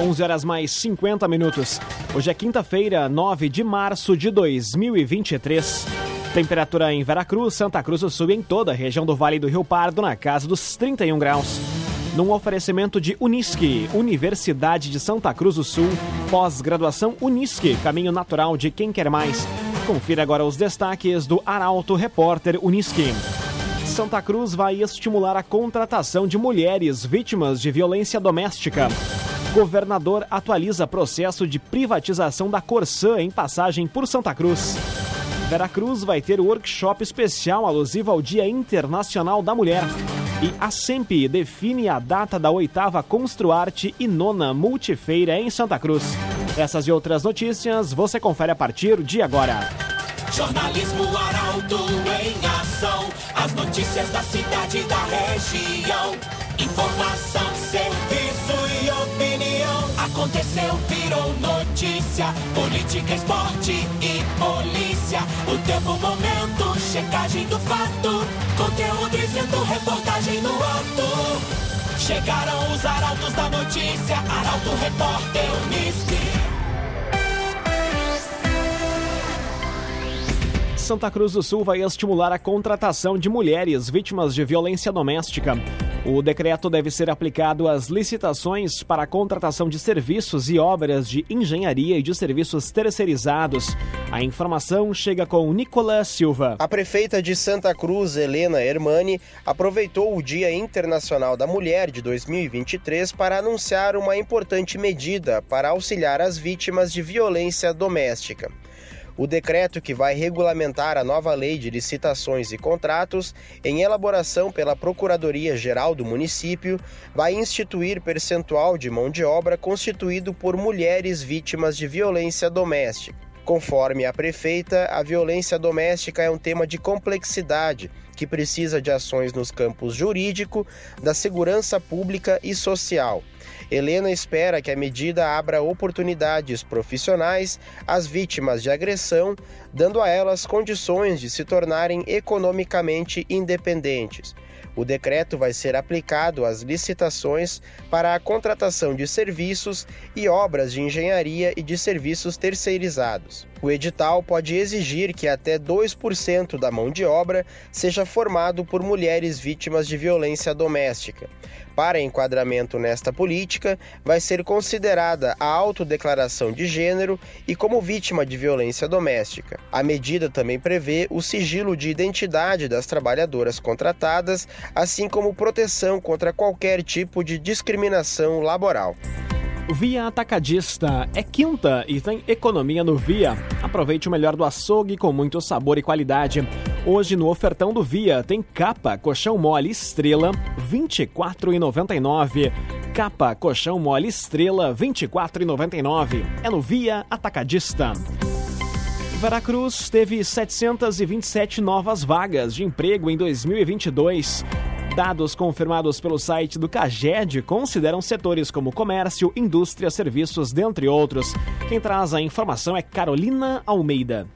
11 horas mais 50 minutos. Hoje é quinta-feira, 9 de março de 2023. Temperatura em Veracruz, Santa Cruz do Sul e em toda a região do Vale do Rio Pardo na casa dos 31 graus. Num oferecimento de Unisque, Universidade de Santa Cruz do Sul, pós-graduação Unisque, caminho natural de quem quer mais. Confira agora os destaques do Arauto Repórter Unisque. Santa Cruz vai estimular a contratação de mulheres vítimas de violência doméstica. Governador atualiza processo de privatização da Corsã em passagem por Santa Cruz. Veracruz vai ter workshop especial alusivo ao Dia Internacional da Mulher. E a SEMP define a data da oitava Construarte e nona Multifeira em Santa Cruz. Essas e outras notícias você confere a partir de agora. Jornalismo Arauto em ação. As notícias da cidade e da região. Informação, opinião. Aconteceu, virou notícia. Política, esporte e polícia. O tempo, momento, checagem do fato. Conteúdo dizendo, reportagem no ato. Chegaram os arautos da notícia. Arauto, repórter, Unisque. Santa Cruz do Sul vai estimular a contratação de mulheres vítimas de violência doméstica. O decreto deve ser aplicado às licitações para a contratação de serviços e obras de engenharia e de serviços terceirizados. A informação chega com Nicolas Silva. A prefeita de Santa Cruz, Helena Hermani, aproveitou o Dia Internacional da Mulher de 2023 para anunciar uma importante medida para auxiliar as vítimas de violência doméstica. O decreto que vai regulamentar a nova lei de licitações e contratos, em elaboração pela Procuradoria-Geral do município, vai instituir percentual de mão de obra constituído por mulheres vítimas de violência doméstica. Conforme a prefeita, a violência doméstica é um tema de complexidade que precisa de ações nos campos jurídico, da segurança pública e social. Helena espera que a medida abra oportunidades profissionais às vítimas de agressão, dando a elas condições de se tornarem economicamente independentes. O decreto vai ser aplicado às licitações para a contratação de serviços e obras de engenharia e de serviços terceirizados. O edital pode exigir que até 2% da mão de obra seja formado por mulheres vítimas de violência doméstica. Para enquadramento nesta política, vai ser considerada a autodeclaração de gênero e como vítima de violência doméstica. A medida também prevê o sigilo de identidade das trabalhadoras contratadas, assim como proteção contra qualquer tipo de discriminação laboral. Via Atacadista é quinta e tem economia no Via. Aproveite o melhor do açougue com muito sabor e qualidade. Hoje no ofertão do Via tem capa colchão mole estrela R$ 24,99. Capa colchão mole estrela R$ 24,99. É no Via Atacadista. Veracruz teve 727 novas vagas de emprego em 2022. Dados confirmados pelo site do CAGED consideram setores como comércio, indústria, serviços, dentre outros. Quem traz a informação é Carolina Almeida.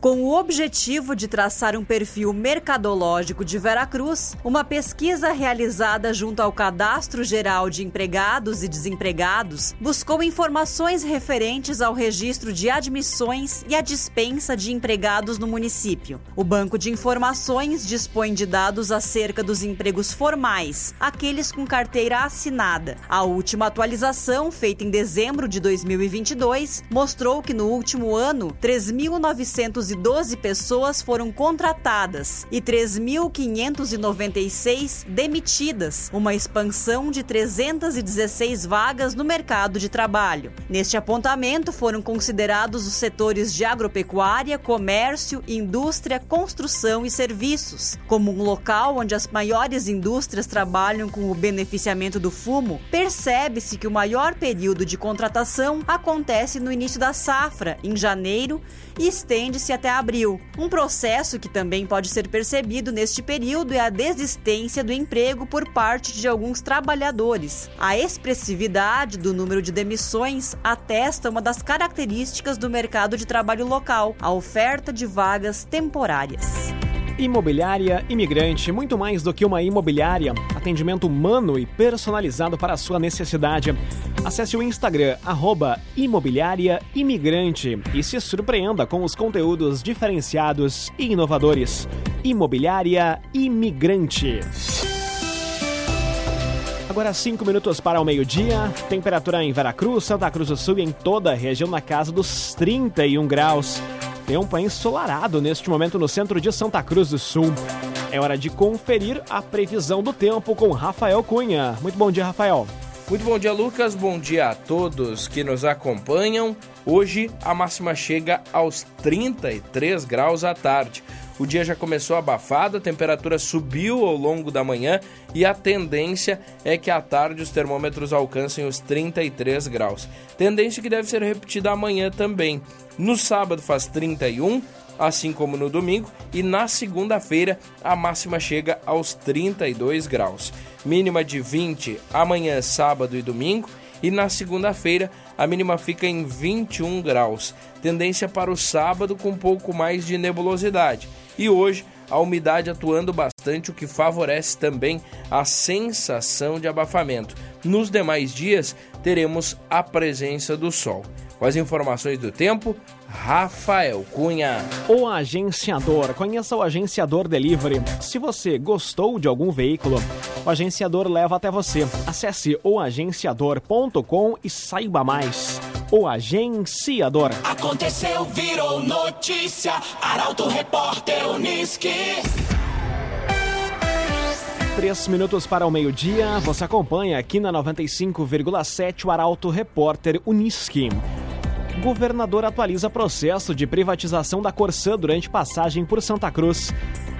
Com o objetivo de traçar um perfil mercadológico de Veracruz, uma pesquisa realizada junto ao Cadastro Geral de Empregados e Desempregados buscou informações referentes ao registro de admissões e a dispensa de empregados no município. O Banco de Informações dispõe de dados acerca dos empregos formais, aqueles com carteira assinada. A última atualização, feita em dezembro de 2022, mostrou que no último ano, 3.900 212 pessoas foram contratadas e 3.596 demitidas, uma expansão de 316 vagas no mercado de trabalho. Neste apontamento foram considerados os setores de agropecuária, comércio, indústria, construção e serviços. Como um local onde as maiores indústrias trabalham com o beneficiamento do fumo, percebe-se que o maior período de contratação acontece no início da safra, em janeiro, e estende-se até abril. Um processo que também pode ser percebido neste período é a desistência do emprego por parte de alguns trabalhadores. A expressividade do número de demissões atesta uma das características do mercado de trabalho local, a oferta de vagas temporárias. Imobiliária Imigrante, muito mais do que uma imobiliária, atendimento humano e personalizado para a sua necessidade. Acesse o Instagram, arroba imobiliária imigrante e se surpreenda com os conteúdos diferenciados e inovadores. Imobiliária Imigrante. Agora 5 minutos para o meio-dia. Temperatura em Veracruz, Santa Cruz do Sul e em toda a região na casa dos 31 graus. Tempo ensolarado neste momento no centro de Santa Cruz do Sul. É hora de conferir a previsão do tempo com Rafael Cunha. Muito bom dia, Rafael. Muito bom dia, Lucas. Bom dia a todos que nos acompanham. Hoje a máxima chega aos 33 graus à tarde. O dia já começou abafado, a temperatura subiu ao longo da manhã e a tendência é que à tarde os termômetros alcancem os 33 graus. Tendência que deve ser repetida amanhã também. No sábado faz 31, assim como no domingo, e na segunda-feira a máxima chega aos 32 graus. Mínima de 20 amanhã, sábado e domingo, e na segunda-feira a mínima fica em 21 graus. Tendência para o sábado com um pouco mais de nebulosidade. E hoje a umidade atuando bastante, o que favorece também a sensação de abafamento. Nos demais dias teremos a presença do sol. Com as informações do tempo, Rafael Cunha. O agenciador. Conheça o agenciador Delivery. Se você gostou de algum veículo, o agenciador leva até você. Acesse oagenciador.com e saiba mais. O agenciador. Aconteceu, virou notícia. Arauto Repórter Uniski. Três minutos para o meio-dia. Você acompanha aqui na 95,7 o Arauto Repórter Uniski. Governador atualiza processo de privatização da Corsã durante passagem por Santa Cruz.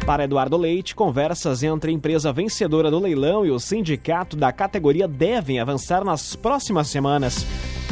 Para Eduardo Leite, conversas entre a empresa vencedora do leilão e o sindicato da categoria devem avançar nas próximas semanas.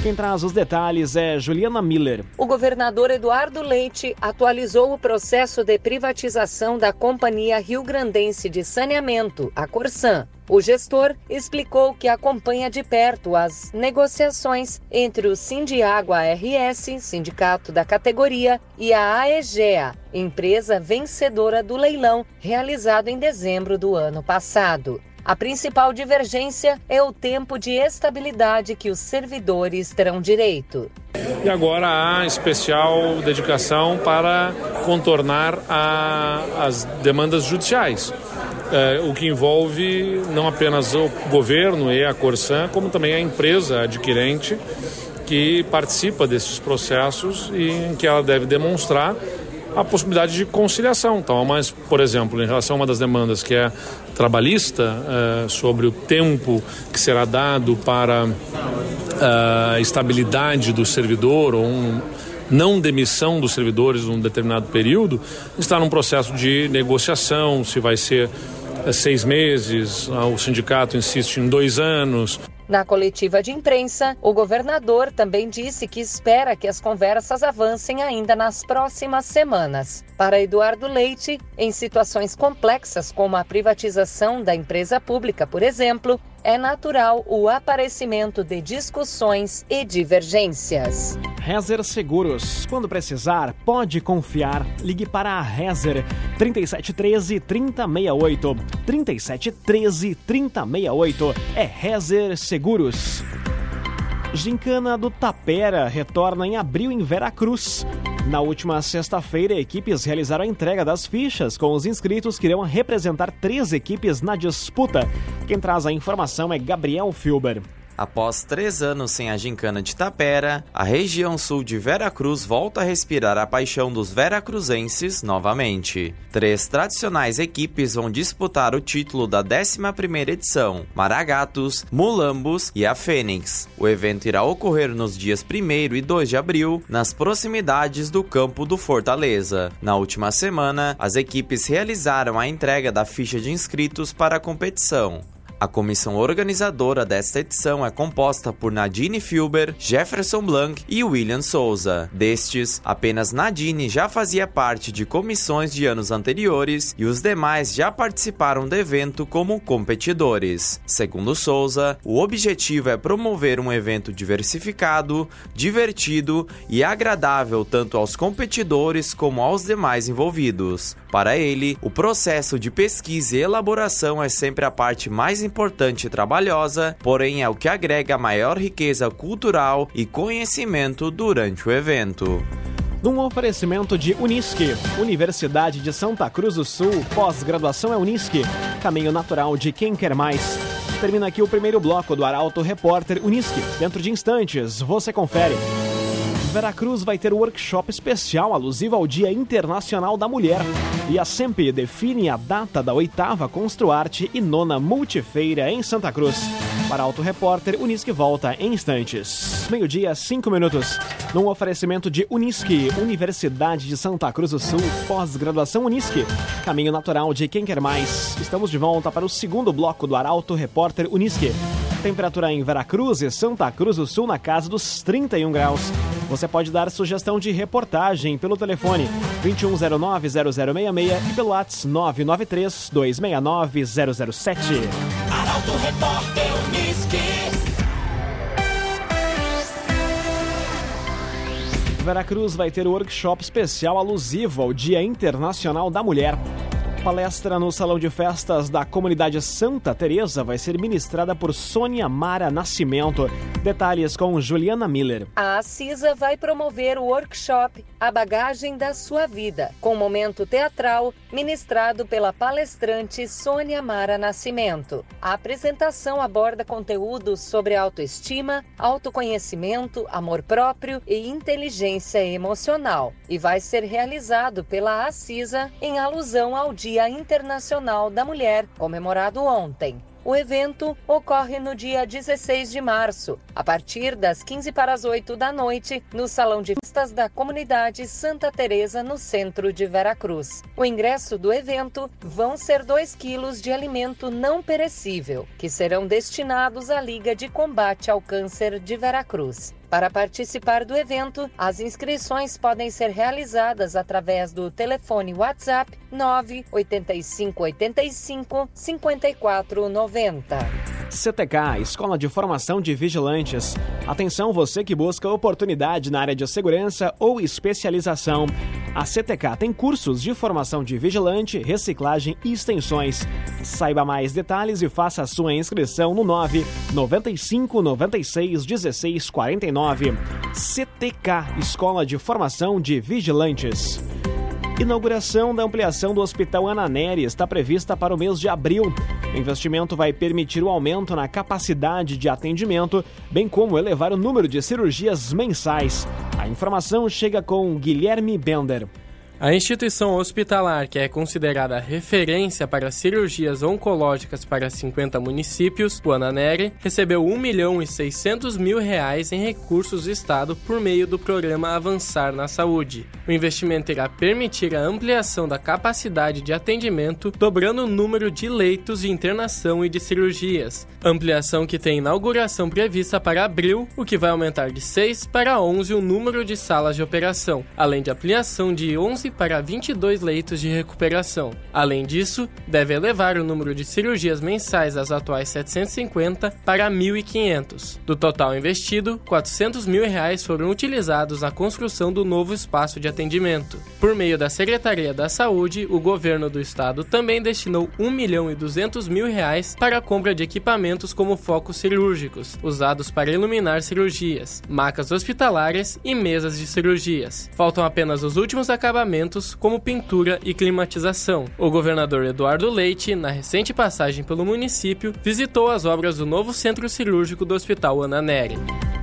Quem traz os detalhes é Juliana Miller. O governador Eduardo Leite atualizou o processo de privatização da Companhia Rio Grandense de Saneamento, a Corsan. O gestor explicou que acompanha de perto as negociações entre o Sindiágua RS, sindicato da categoria, e a AEGEA, empresa vencedora do leilão realizado em dezembro do ano passado. A principal divergência é o tempo de estabilidade que os servidores terão direito. E agora há especial dedicação para contornar a, as demandas judiciais. É, o que envolve não apenas o governo e a Corsan, como também a empresa adquirente que participa desses processos e em que ela deve demonstrar a possibilidade de conciliação. Então, mas, por exemplo, em relação a uma das demandas que é trabalhista, é, sobre o tempo que será dado para a estabilidade do servidor ou um, não demissão dos servidores num determinado período, está num processo de negociação, se vai ser é, seis meses, o sindicato insiste em dois anos. Na coletiva de imprensa, o governador também disse que espera que as conversas avancem ainda nas próximas semanas. Para Eduardo Leite, em situações complexas como a privatização da empresa pública, por exemplo, é natural o aparecimento de discussões e divergências. Rezer Seguros. Quando precisar, pode confiar. Ligue para a Rezer 3713 3068. 3713 3068. É Rezer Seguros. Gincana do Tapera retorna em abril em Veracruz. Na última sexta-feira, equipes realizaram a entrega das fichas com os inscritos que irão representar três equipes na disputa. Quem traz a informação é Gabriel Filber. Após três anos sem a gincana de Tapera, a região sul de Veracruz volta a respirar a paixão dos veracruzenses novamente. Três tradicionais equipes vão disputar o título da 11ª edição, Maragatos, Mulambos e a Fênix. O evento irá ocorrer nos dias 1 e 2 de abril, nas proximidades do campo do Fortaleza. Na última semana, as equipes realizaram a entrega da ficha de inscritos para a competição. A comissão organizadora desta edição é composta por Nadine Filber, Jefferson Blanc e William Souza. Destes, apenas Nadine já fazia parte de comissões de anos anteriores e os demais já participaram do evento como competidores. Segundo Souza, o objetivo é promover um evento diversificado, divertido e agradável tanto aos competidores como aos demais envolvidos. Para ele, o processo de pesquisa e elaboração é sempre a parte mais importante e trabalhosa, porém é o que agrega maior riqueza cultural e conhecimento durante o evento. Num oferecimento de Unisque, Universidade de Santa Cruz do Sul, pós-graduação é Unisque, caminho natural de quem quer mais. Termina aqui o primeiro bloco do Arauto Repórter Unisque. Dentro de instantes, você confere. Veracruz vai ter um workshop especial alusivo ao Dia Internacional da Mulher. E a SEMP define a data da oitava Construarte e nona Multifeira em Santa Cruz. Para Auto Repórter, Unisque volta em instantes. Meio-dia, cinco minutos. Num oferecimento de Unisque, Universidade de Santa Cruz do Sul, pós-graduação Unisque. Caminho natural de quem quer mais. Estamos de volta para o segundo bloco do Arauto Repórter Unisque. Temperatura em Veracruz e Santa Cruz do Sul na casa dos 31 graus. Você pode dar sugestão de reportagem pelo telefone 2109-0066 e pelo WhatsApp 993-269-007. Arauto Repórter Unisque. Veracruz vai ter um workshop especial alusivo ao Dia Internacional da Mulher. Palestra no Salão de Festas da Comunidade Santa Teresa vai ser ministrada por Sônia Mara Nascimento. Detalhes com Juliana Miller. A Cisa vai promover o workshop A Bagagem da Sua Vida, com momento teatral ministrado pela palestrante Sônia Mara Nascimento. A apresentação aborda conteúdos sobre autoestima, autoconhecimento, amor próprio e inteligência emocional e vai ser realizado pela Acisa em alusão ao Dia Internacional da Mulher, comemorado ontem. O evento ocorre no dia 16 de março, a partir das 15 para as 8 da noite, no Salão de Festas da Comunidade Santa Teresa, no centro de Veracruz. O ingresso do evento vão ser 2 quilos de alimento não perecível, que serão destinados à Liga de Combate ao Câncer de Veracruz. Para participar do evento, as inscrições podem ser realizadas através do telefone WhatsApp 98585 5490. CTK, Escola de Formação de Vigilantes. Atenção você que busca oportunidade na área de segurança ou especialização. A CTK tem cursos de formação de vigilante, reciclagem e extensões. Saiba mais detalhes e faça a sua inscrição no 9 95 96 16 49. CTK, Escola de Formação de Vigilantes. Inauguração da ampliação do Hospital Ana Nery está prevista para o mês de abril. O investimento vai permitir o aumento na capacidade de atendimento, bem como elevar o número de cirurgias mensais. A informação chega com Guilherme Bender. A instituição hospitalar, que é considerada referência para cirurgias oncológicas para 50 municípios, o Ananeri, recebeu 1 milhão e 600 mil reais em recursos do Estado por meio do programa Avançar na Saúde. O investimento irá permitir a ampliação da capacidade de atendimento, dobrando o número de leitos de internação e de cirurgias. Ampliação que tem inauguração prevista para abril, o que vai aumentar de 6 para 11 o número de salas de operação, além de ampliação de 11 para 22 leitos de recuperação. Além disso, deve elevar o número de cirurgias mensais das atuais 750 para 1.500. Do total investido, 400 mil reais foram utilizados na construção do novo espaço de atendimento. Por meio da Secretaria da Saúde, o governo do estado também destinou 1 milhão e 200 mil reais para a compra de equipamentos como focos cirúrgicos, usados para iluminar cirurgias, macas hospitalares e mesas de cirurgias. Faltam apenas os últimos acabamentos como pintura e climatização. O governador Eduardo Leite, na recente passagem pelo município, visitou as obras do novo centro cirúrgico do Hospital Ana Nery.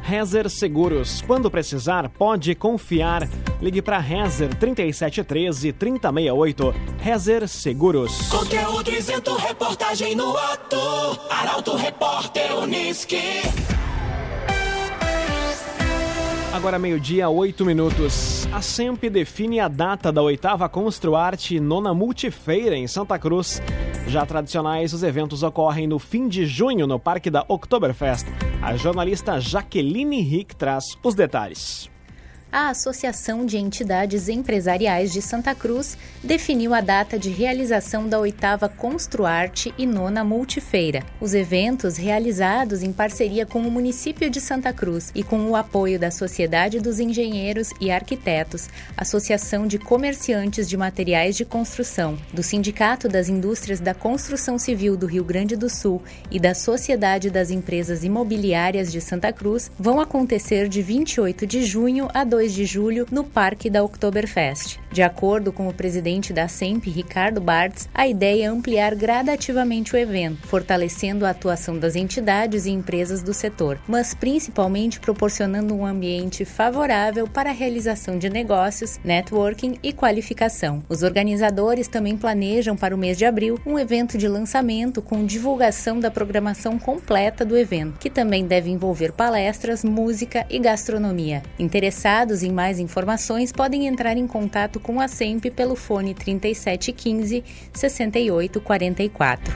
Rezer Seguros. Quando precisar, pode confiar. Ligue para Rezer 3713 3068. Rezer Seguros. Conteúdo isento, reportagem no ato. Arauto Repórter Unisque. Agora meio-dia, oito minutos. A SEMP define a data da oitava Construarte nona Multifeira em Santa Cruz. Já tradicionais, os eventos ocorrem no fim de junho no Parque da Oktoberfest. A jornalista Jaqueline Rick traz os detalhes. A Associação de Entidades Empresariais de Santa Cruz definiu a data de realização da oitava Construarte e nona Multifeira. Os eventos, realizados em parceria com o município de Santa Cruz e com o apoio da Sociedade dos Engenheiros e Arquitetos, Associação de Comerciantes de Materiais de Construção, do Sindicato das Indústrias da Construção Civil do Rio Grande do Sul e da Sociedade das Empresas Imobiliárias de Santa Cruz, vão acontecer de 28 de junho a 2 de julho no Parque da Oktoberfest. De acordo com o presidente da SEMP, Ricardo Bartz, a ideia é ampliar gradativamente o evento, fortalecendo a atuação das entidades e empresas do setor, mas principalmente proporcionando um ambiente favorável para a realização de negócios, networking e qualificação. Os organizadores também planejam para o mês de abril um evento de lançamento com divulgação da programação completa do evento, que também deve envolver palestras, música e gastronomia. Interessados em mais informações podem entrar em contato com a SEMP pelo fone 3715 6844.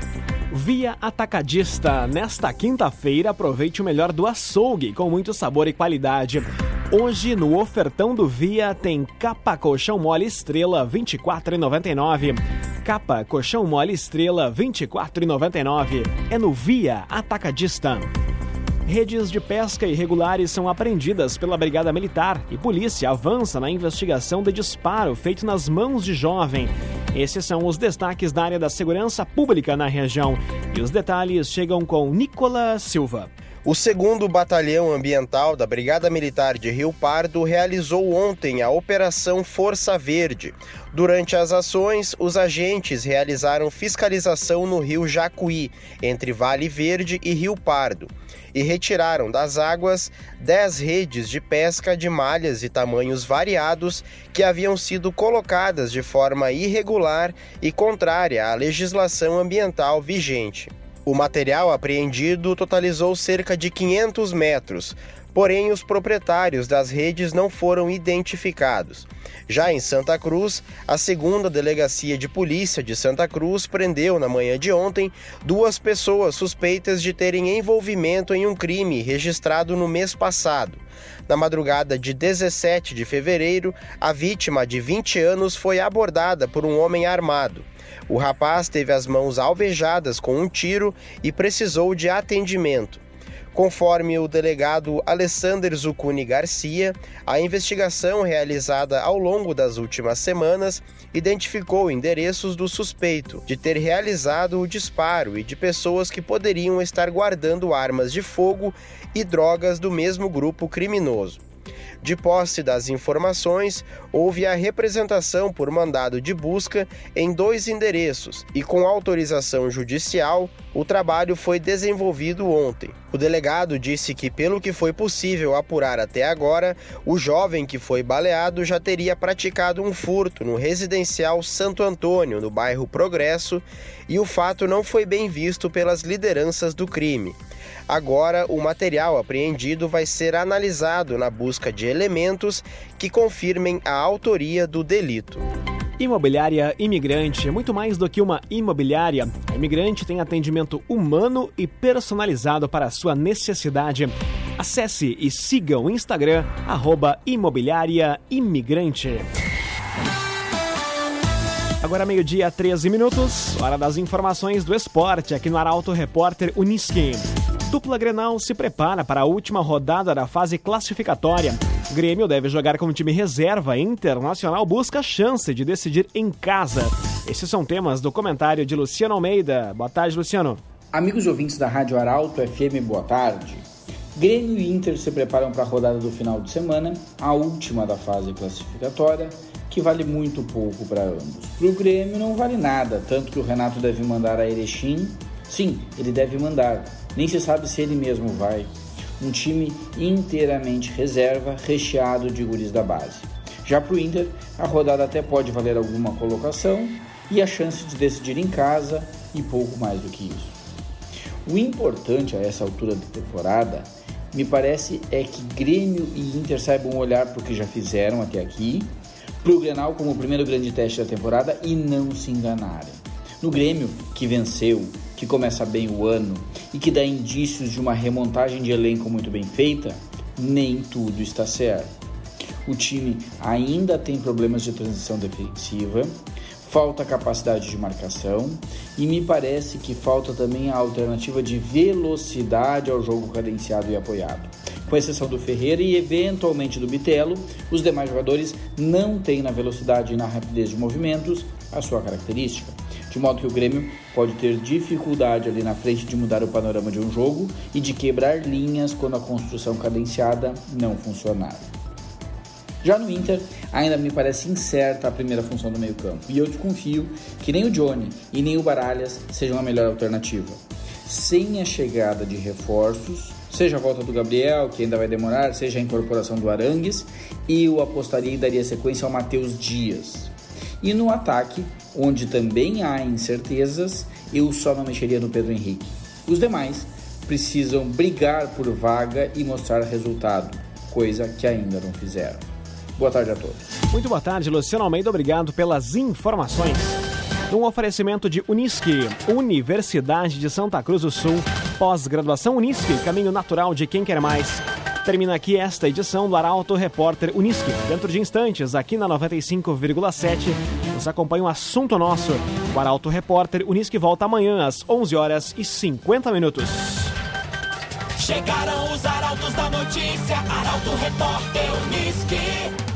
Via Atacadista. Nesta quinta-feira, aproveite o melhor do açougue com muito sabor e qualidade. Hoje, no ofertão do Via, tem capa colchão mole estrela R$ 24,99. Capa colchão mole estrela R$ 24,99. É no Via Atacadista. Redes de pesca irregulares são apreendidas pela Brigada Militar e polícia avança na investigação de disparo feito nas mãos de jovem. Esses são os destaques da área da segurança pública na região. E os detalhes chegam com Nicolas Silva. O segundo Batalhão Ambiental da Brigada Militar de Rio Pardo realizou ontem a Operação Força Verde. Durante as ações, os agentes realizaram fiscalização no rio Jacuí, entre Vale Verde e Rio Pardo, e retiraram das águas 10 redes de pesca de malhas e tamanhos variados que haviam sido colocadas de forma irregular e contrária à legislação ambiental vigente. O material apreendido totalizou cerca de 500 metros, porém os proprietários das redes não foram identificados. Já em Santa Cruz, a segunda delegacia de polícia de Santa Cruz prendeu na manhã de ontem duas pessoas suspeitas de terem envolvimento em um crime registrado no mês passado. Na madrugada de 17 de fevereiro, a vítima de 20 anos foi abordada por um homem armado. O rapaz teve as mãos alvejadas com um tiro e precisou de atendimento. Conforme o delegado Alessander Zucuni Garcia, a investigação realizada ao longo das últimas semanas identificou endereços do suspeito de ter realizado o disparo e de pessoas que poderiam estar guardando armas de fogo e drogas do mesmo grupo criminoso. De posse das informações, houve a representação por mandado de busca em dois endereços e, com autorização judicial, o trabalho foi desenvolvido ontem. O delegado disse que, pelo que foi possível apurar até agora, o jovem que foi baleado já teria praticado um furto no residencial Santo Antônio, no bairro Progresso, e o fato não foi bem visto pelas lideranças do crime. Agora, o material apreendido vai ser analisado na busca de elementos que confirmem a autoria do delito. Imobiliária Imigrante é muito mais do que uma imobiliária. A Imigrante tem atendimento humano e personalizado para a sua necessidade. Acesse e siga o Instagram, arroba Imobiliária Imigrante. Agora meio-dia, 13 minutos, hora das informações do esporte aqui no Arauto Repórter Uniski. Dupla Grenal se prepara para a última rodada da fase classificatória. Grêmio deve jogar com time reserva. Internacional busca chance de decidir em casa. Esses são temas do comentário de Luciano Almeida. Boa tarde, Luciano. Amigos ouvintes da Rádio Arauto FM, boa tarde. Grêmio e Inter se preparam para a rodada do final de semana, a última da fase classificatória, que vale muito pouco para ambos. Para o Grêmio não vale nada, tanto que o Renato deve mandar a Erechim. Sim, ele deve mandar, nem se sabe se ele mesmo vai. Um time inteiramente reserva, recheado de guris da base. Já para o Inter, a rodada até pode valer alguma colocação e a chance de decidir em casa e pouco mais do que isso. O importante a essa altura da temporada, me parece, é que Grêmio e Inter saibam olhar para o que já fizeram até aqui, para o Grenal como o primeiro grande teste da temporada e não se enganarem. No Grêmio, que venceu, que começa bem o ano e que dá indícios de uma remontagem de elenco muito bem feita, nem tudo está certo. o time ainda tem problemas de transição defensiva, falta capacidade de marcação e me parece que falta também a alternativa de velocidade ao jogo cadenciado e apoiado. Com exceção do Ferreira e eventualmente do Bitelo, os demais jogadores não têm na velocidade e na rapidez de movimentos a sua característica. De modo que o Grêmio pode ter dificuldade ali na frente de mudar o panorama de um jogo e de quebrar linhas quando a construção cadenciada não funcionar. Já no Inter, ainda me parece incerta a primeira função do meio-campo, e eu desconfio que nem o Johnny e nem o Baralhas sejam a melhor alternativa. Sem a chegada de reforços, seja a volta do Gabriel, que ainda vai demorar, seja a incorporação do Arangues, eu apostaria e daria sequência ao Matheus Dias. E no ataque, onde também há incertezas, eu só não mexeria no Pedro Henrique. Os demais precisam brigar por vaga e mostrar resultado, coisa que ainda não fizeram. Boa tarde a todos. Muito boa tarde, Luciano Almeida. Obrigado pelas informações. Um oferecimento de Unisque, Universidade de Santa Cruz do Sul, pós-graduação Unisque, caminho natural de quem quer mais. Termina aqui esta edição do Arauto Repórter Unisque. Dentro de instantes, aqui na 95,7, você acompanha um assunto nosso. O Arauto Repórter Unisque volta amanhã às 11 horas e 50 minutos. Chegaram os arautos da notícia, Arauto Repórter Unisque.